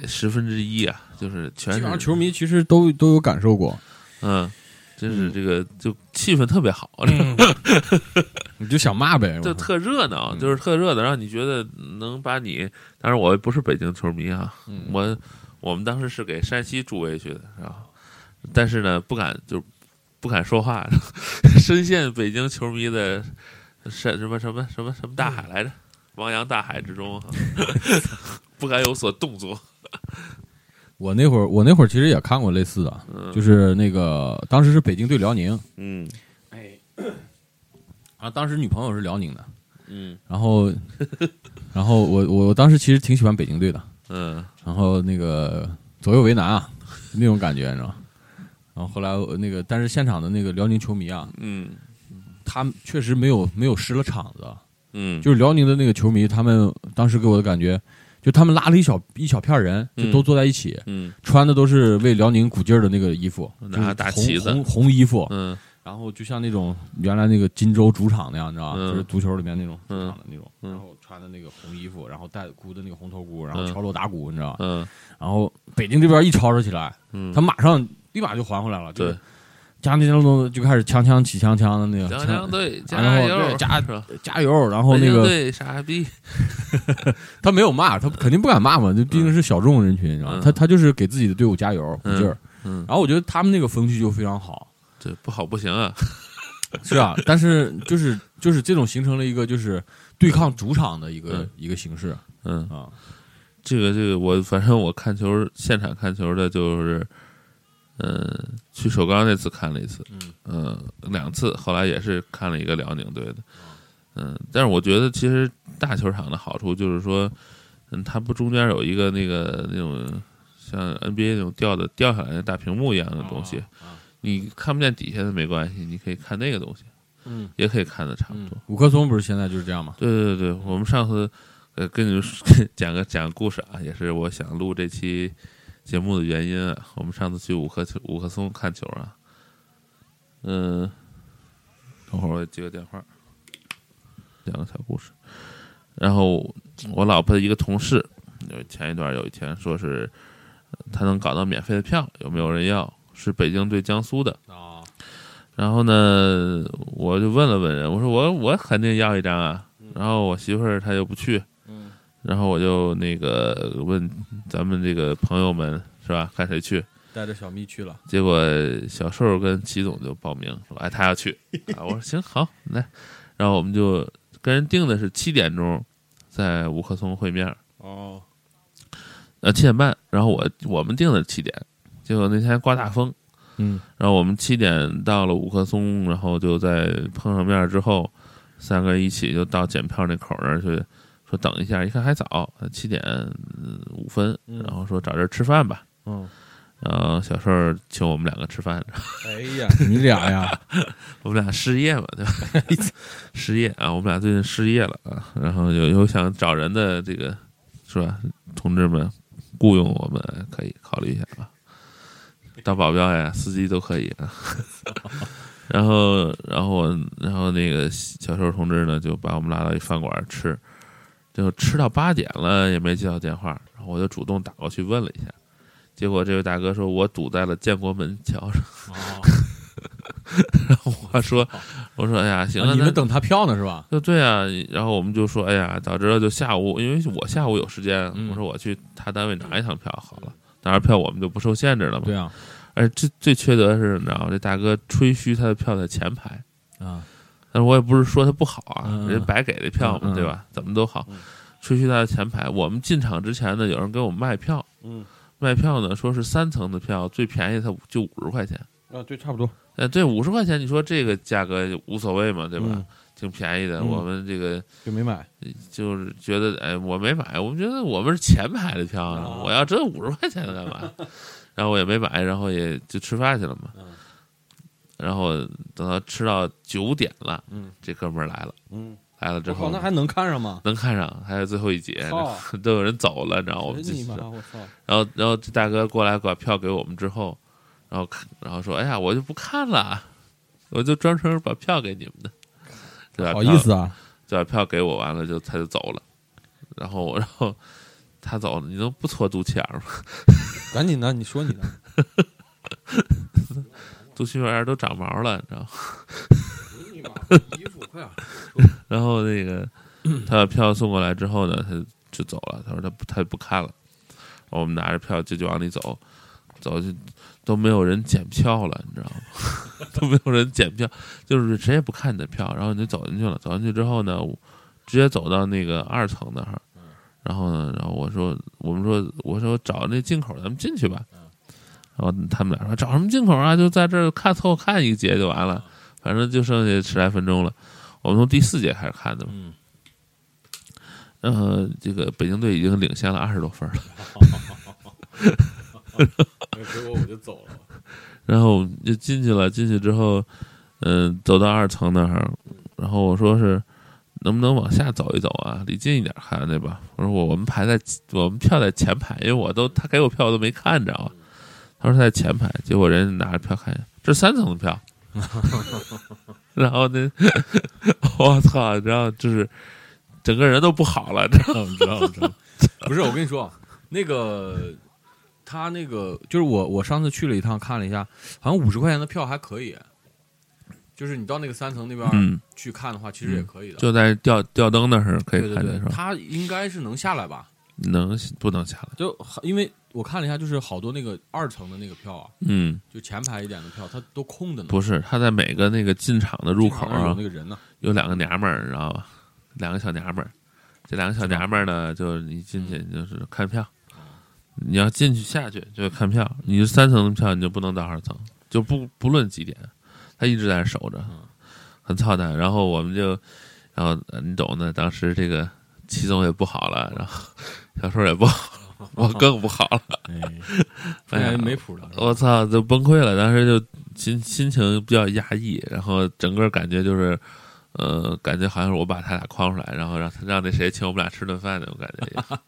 [SPEAKER 2] 十分之一啊，就是全场
[SPEAKER 3] 球迷其实都都有感受过，
[SPEAKER 2] 嗯。真是这个就气氛特别好，[LAUGHS]
[SPEAKER 3] 你就想骂呗，
[SPEAKER 2] 就特热闹，就是特热闹，让你觉得能把你。当然我不是北京球迷啊，我我们当时是给山西助威去的，是吧？但是呢，不敢就不敢说话，[LAUGHS] 深陷北京球迷的什什么什么什么什么大海来着，汪洋大海之中，[LAUGHS] 不敢有所动作。
[SPEAKER 3] 我那会儿，我那会儿其实也看过类似的，就是那个当时是北京对辽宁，
[SPEAKER 2] 嗯，
[SPEAKER 3] 哎，[CLEARS THROAT] 啊，当时女朋友是辽宁的，
[SPEAKER 2] 嗯，[LAUGHS]
[SPEAKER 3] 然后，然后我我当时其实挺喜欢北京队的，
[SPEAKER 2] 嗯，
[SPEAKER 3] 然后那个左右为难啊，那种感觉你知道，然后后来那个，但是现场的那个辽宁球迷啊，
[SPEAKER 2] 嗯，
[SPEAKER 3] 他们确实没有没有失了场子，
[SPEAKER 2] 嗯，
[SPEAKER 3] 就是辽宁的那个球迷，他们当时给我的感觉。就他们拉了一小一小片人，就都坐在一起，穿的都是为辽宁鼓劲儿的那个衣服，
[SPEAKER 2] 拿大旗
[SPEAKER 3] 子，红红衣服，
[SPEAKER 2] 嗯，
[SPEAKER 3] 然后就像那种原来那个金州主场那样，你知道吧？就是足球里面那种主场的那种，然后穿的那个红衣服，然后戴箍的那个红头箍，然后敲锣打鼓，你知道吧？
[SPEAKER 2] 嗯，
[SPEAKER 3] 然后北京这边一吵吵起来，他马上立马就还回来了，对。加那种就开始枪枪起枪枪的那个，
[SPEAKER 2] 枪队加
[SPEAKER 3] 油加加油，然后那个
[SPEAKER 2] 傻逼，[LAUGHS]
[SPEAKER 3] 他没有骂，他肯定不敢骂嘛，这毕竟是小众人群，知道他他就是给自己的队伍加油鼓劲儿。
[SPEAKER 2] 嗯，
[SPEAKER 3] 然后我觉得他们那个风气就非常好，
[SPEAKER 2] 这不好不行啊，[LAUGHS]
[SPEAKER 3] 是啊，但是就是就是这种形成了一个就是对抗主场的一个一个形式。
[SPEAKER 2] 嗯
[SPEAKER 3] 啊，
[SPEAKER 2] 这个这个我反正我看球现场看球的就是。嗯，去首钢那次看了一次，嗯，两次，后来也是看了一个辽宁队的，嗯，但是我觉得其实大球场的好处就是说，嗯，它不中间有一个那个那种像 NBA 那种掉的掉下来的大屏幕一样的东西，你看不见底下的没关系，你可以看那个东西，
[SPEAKER 3] 嗯，
[SPEAKER 2] 也可以看的差不多。
[SPEAKER 3] 五棵松不是现在就是这样吗？
[SPEAKER 2] 对对对，我们上次呃跟你们 [LAUGHS] 讲个讲个故事啊，也是我想录这期节目的原因啊。我们上次去五棵五棵松看球啊，嗯，等会儿我接个电话。讲个小故事，然后我老婆的一个同事，有前一段有一天说是他能搞到免费的票，有没有人要？是北京对江苏的
[SPEAKER 3] 啊。
[SPEAKER 2] 然后呢，我就问了问人，我说我我肯定要一张啊。然后我媳妇儿她又不去，
[SPEAKER 3] 嗯。
[SPEAKER 2] 然后我就那个问咱们这个朋友们是吧，看谁去？
[SPEAKER 3] 带着小蜜去了。
[SPEAKER 2] 结果小瘦跟齐总就报名说，哎，他要去啊。我说行好来，然后我们就。跟人定的是七点钟，在五棵松会面
[SPEAKER 3] 哦，
[SPEAKER 2] 呃七点半，然后我我们定的是七点，结果那天刮大风，
[SPEAKER 3] 嗯，
[SPEAKER 2] 然后我们七点到了五棵松，然后就在碰上面之后，三个人一起就到检票那口那儿去，说等一下，一看还早，七点五分，然后说找人吃饭吧，
[SPEAKER 3] 嗯。
[SPEAKER 2] 然后小顺请我们两个吃饭，[LAUGHS]
[SPEAKER 3] 哎呀，你俩呀，[LAUGHS]
[SPEAKER 2] 我们俩失业嘛，对吧？失业啊，我们俩最近失业了啊。然后有有想找人的这个是吧？同志们，雇佣我们可以考虑一下啊，当保镖呀、司机都可以啊。[LAUGHS] 然后，然后，然后那个小瘦同志呢，就把我们拉到一饭馆吃，就吃到八点了也没接到电话，然后我就主动打过去问了一下。结果这位大哥说：“我堵在了建国门桥上。[LAUGHS] ”然后我说：“我说哎呀，行了，
[SPEAKER 3] 你们等他票呢是吧？”
[SPEAKER 2] 就对啊，然后我们就说：“哎呀，早知道就下午，因为我下午有时间，我说我去他单位拿一趟票好了，拿着票我们就不受限制了嘛。”
[SPEAKER 3] 对啊，
[SPEAKER 2] 而最最缺德的是，你知道这大哥吹嘘他的票在前排
[SPEAKER 3] 啊，
[SPEAKER 2] 但是我也不是说他不好啊，人家白给的票嘛，对吧？怎么都好，吹嘘他的前排。我们进场之前呢，有人给我们卖票，
[SPEAKER 3] 嗯。
[SPEAKER 2] 卖票呢，说是三层的票最便宜，它就五十块钱
[SPEAKER 3] 啊，对，差不多。
[SPEAKER 2] 呃，对，五十块钱，你说这个价格无所谓嘛，对吧？挺便宜的。我们这个
[SPEAKER 3] 就没买，
[SPEAKER 2] 就是觉得，哎，我没买，我们觉得我们是前排的票呢，我要这五十块钱干嘛？[LAUGHS] 然后我也没买，然后也就吃饭去了嘛。然后等到吃到九点了，
[SPEAKER 3] 嗯，
[SPEAKER 2] 这哥们儿来了，
[SPEAKER 3] 嗯。
[SPEAKER 2] 来了之后，
[SPEAKER 3] 那还能看上吗？
[SPEAKER 2] 能看上，还有最后一节，都有人走了，你知道吗？然后，然后这大哥过来把票给我们之后，然后看，然后说：“哎呀，我就不看了，我就专程把票给你们的，对吧？”
[SPEAKER 3] 好意思啊，
[SPEAKER 2] 就把票给我，完了就他就走了。然后，[LAUGHS] 然后他走了，你能不搓肚脐眼吗？[LAUGHS]
[SPEAKER 3] 赶紧的，你说你的，
[SPEAKER 2] 肚脐眼都长毛了，你知道吗？
[SPEAKER 3] 衣服快啊！
[SPEAKER 2] 然后那个 [CLEARS THROAT] 他把票送过来之后呢，他就走了。他说他不，他不看了。我们拿着票就就往里走，走就都没有人检票了，你知道吗？[LAUGHS] 都没有人检票，就是谁也不看你的票。然后你就走进去了，走进去之后呢，直接走到那个二层那儿。然后呢，然后我说，我们说，我说找那进口，咱们进去吧。然后他们俩说找什么进口啊？就在这儿看凑合看一节就完了。反正就剩下十来分钟了，我们从第四节开始看的嘛。
[SPEAKER 3] 嗯。
[SPEAKER 2] 然后这个北京队已经领先了二十多分了。
[SPEAKER 3] 结果我就走了。
[SPEAKER 2] 然后就进去了，进去之后，嗯，走到二层那儿，然后我说是能不能往下走一走啊？离近一点看对吧？我说我我们排在我们票在前排，因为我都他给我票我都没看着啊。他说他在前排，结果人拿着票看，这是三层的票。[LAUGHS] 然后呢，[LAUGHS] 我操！然后就是整个人都不好了，知道吗？知道吗？[LAUGHS]
[SPEAKER 3] 不是，我跟你说，那个他那个就是我，我上次去了一趟，看了一下，好像五十块钱的票还可以。就是你到那个三层那边去看的话，其实也可以的。
[SPEAKER 2] 就在吊吊灯那儿可以看见，是吧？
[SPEAKER 3] 他应该是能下来吧？
[SPEAKER 2] 能不能下来？
[SPEAKER 3] 就因为我看了一下，就是好多那个二层的那个票啊，
[SPEAKER 2] 嗯，
[SPEAKER 3] 就前排一点的票，它都空的呢。
[SPEAKER 2] 不是，他在每个那个进场的入口
[SPEAKER 3] 啊，有那个人呢，
[SPEAKER 2] 有两个娘们儿，你知道吧？两个小娘们儿，这两个小娘们儿呢，就是你进去就是看票，你要进去下去就看票，你是三层的票，你就不能到二层，就不不论几点，他一直在那守着，很操蛋。然后我们就然后你懂的，当时这个齐总也不好了，然后 [LAUGHS] 小瘦也不好，[LAUGHS] 我更不好了，
[SPEAKER 3] 哎呀，没谱了，
[SPEAKER 2] 我操，就崩溃了，当时就心心情比较压抑，然后整个感觉就是，呃，感觉好像是我把他俩框出来，然后让他让那谁请我们俩吃顿饭那种感觉。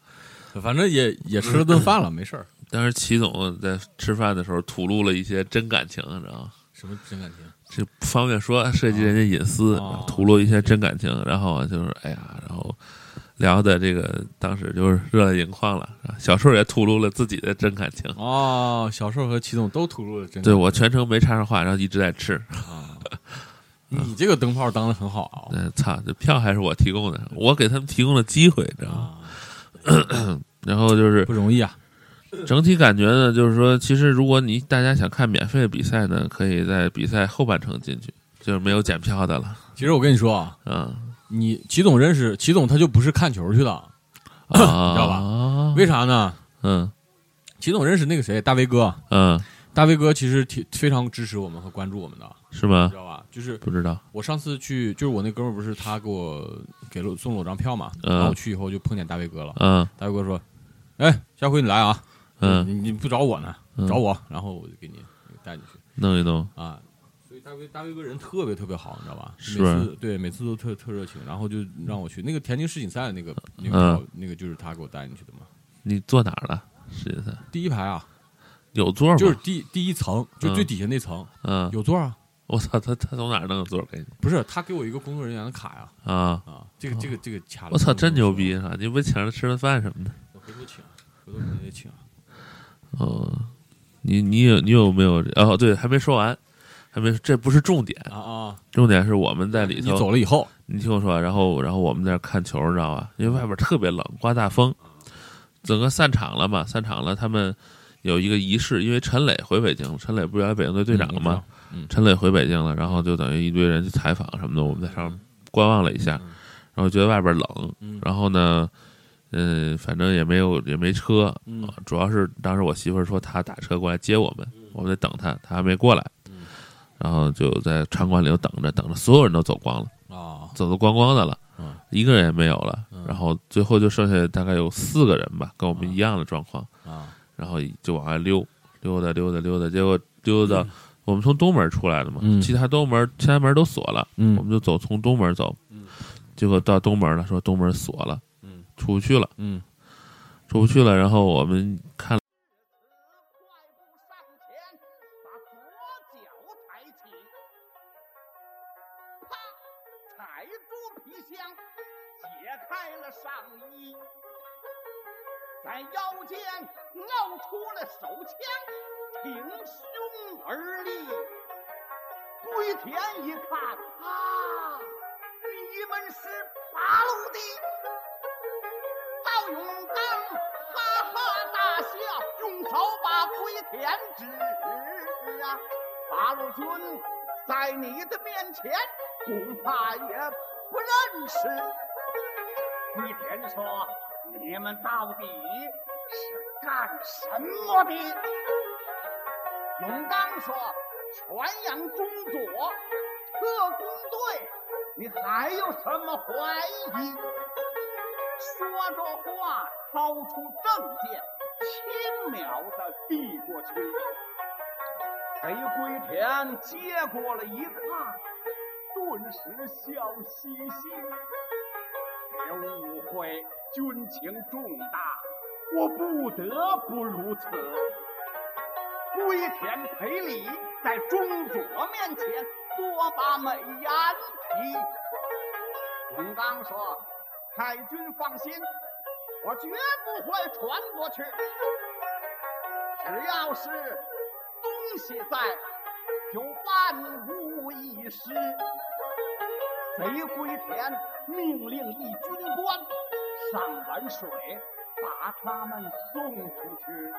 [SPEAKER 2] [LAUGHS]
[SPEAKER 3] 反正也也吃了顿饭了，没事儿。
[SPEAKER 2] 当时齐总在吃饭的时候吐露了一些真感情，你知道吗？
[SPEAKER 3] 什么真感情？
[SPEAKER 2] 这不方便说，涉及人家隐私，吐露一些真感情。然后就是哎呀，然后聊的这个当时就是热泪盈眶了。小瘦也吐露了自己的真感情。
[SPEAKER 3] 哦，小瘦和齐总都吐露了真。
[SPEAKER 2] 对我全程没插上话，然后一直在吃。
[SPEAKER 3] 啊，你这个灯泡当的很好啊！
[SPEAKER 2] 对，操，这票还是我提供的，我给他们提供了机会，知道吗？[COUGHS] 然后就是
[SPEAKER 3] 不容易啊。
[SPEAKER 2] 整体感觉呢，就是说，其实如果你大家想看免费的比赛呢，可以在比赛后半程进去，就是没有检票的了。
[SPEAKER 3] 其实我跟你说啊，嗯，你齐总认识齐总，他就不是看球去的，[LAUGHS] 你知道吧？为啥呢？嗯，齐总认识那个谁，大威哥。嗯，大威哥其实挺非常支持我们和关注我们的，
[SPEAKER 2] 是吗？
[SPEAKER 3] 知道吧？就是
[SPEAKER 2] 不知道。
[SPEAKER 3] 我上次去，就是我那哥们不是他给我给了送了我张票嘛，然后我去以后就碰见大威哥了。嗯，大威哥说：“哎，下回你来啊。”嗯，你你不找我呢？找我，然后我就给你带你去
[SPEAKER 2] 弄一弄
[SPEAKER 3] 啊。大卫大卫哥人特别特别好，你知道吧？
[SPEAKER 2] 是
[SPEAKER 3] 每次对每次都特特热情，然后就让我去那个田径世锦赛那个那个那个就是他给我带进去的嘛。
[SPEAKER 2] 你坐哪儿了？世锦赛
[SPEAKER 3] 第一排啊，
[SPEAKER 2] 有座吗？
[SPEAKER 3] 就是第第一层，就最底下那层。嗯，有座啊。
[SPEAKER 2] 我操，他他从哪儿弄个座给你？
[SPEAKER 3] 不是他给我一个工作人员的卡呀。啊啊，这个这个这个卡。
[SPEAKER 2] 我操，真牛逼啊！你不请他吃顿饭什么的？
[SPEAKER 3] 回头请，回头肯定得请。
[SPEAKER 2] 哦，你你有你有没有？哦，对，还没说完，还没，这不是重点
[SPEAKER 3] 啊啊！
[SPEAKER 2] 重点是我们在里头。
[SPEAKER 3] 你走了以后，
[SPEAKER 2] 你听我说，然后然后我们在那看球，你知道吧？因为外边特别冷，刮大风，整个散场了嘛，散场了。他们有一个仪式，因为陈磊回北京，陈磊不是原来北京队队长了吗？陈磊回北京了，然后就等于一堆人去采访什么的，我们在上面观望了一下，然后觉得外边冷，然后呢。嗯，反正也没有，也没车，主要是当时我媳妇儿说她打车过来接我们，我们在等她，她还没过来，然后就在场馆里头等着，等着，所有人都走光了，啊，走的光光的了，一个人也没有了，然后最后就剩下大概有四个人吧，跟我们一样的状况，啊，然后就往外溜，溜达溜达溜达，结果溜达，我们从东门出来的嘛，其他东门其他门都锁了，我们就走从东门走，结果到东门了，说东门锁了。出不去了，嗯，出不去了。然后我们看。
[SPEAKER 4] 不认识。归田说：“你们到底是干什么的？”永刚说：“全阳中佐，特工队，你还有什么怀疑？”说着话，掏出证件，轻描的递过去。贼归田接过了一看，顿时笑嘻嘻。别误会，军情重大，我不得不如此。归田赔礼，在中佐面前多把美言提。永刚说。太君放心，我绝不会传过去。只要是东西在，就万无一失。贼归田命令一军官上完水，把他们送出去。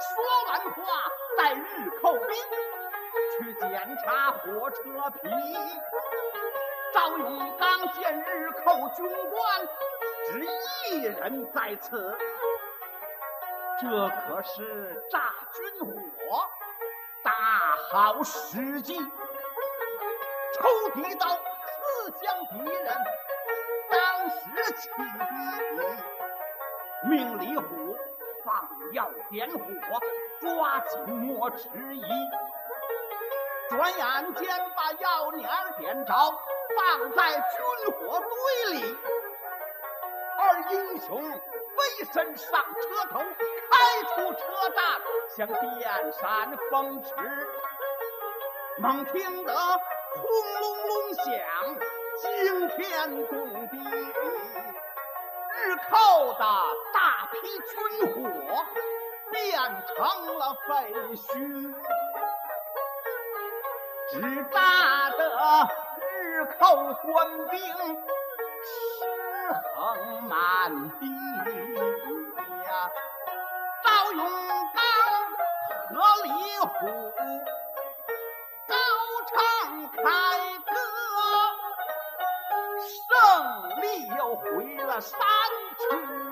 [SPEAKER 4] 说完话，带日寇兵去检查火车皮。赵永刚见日寇军官只一人在此，这可是炸军火，大好时机。抽敌刀，刺向敌人，当时起敌，命李虎放药点火，抓紧莫迟疑。转眼间把药捻点着，放在军火堆里。二英雄飞身上车头，开出车站，向电山风驰。猛听得轰隆隆响，惊天动地，日寇的大批军火变成了废墟。只炸得日寇官兵尸横满地呀！赵永刚和李虎，胜利又回了山区。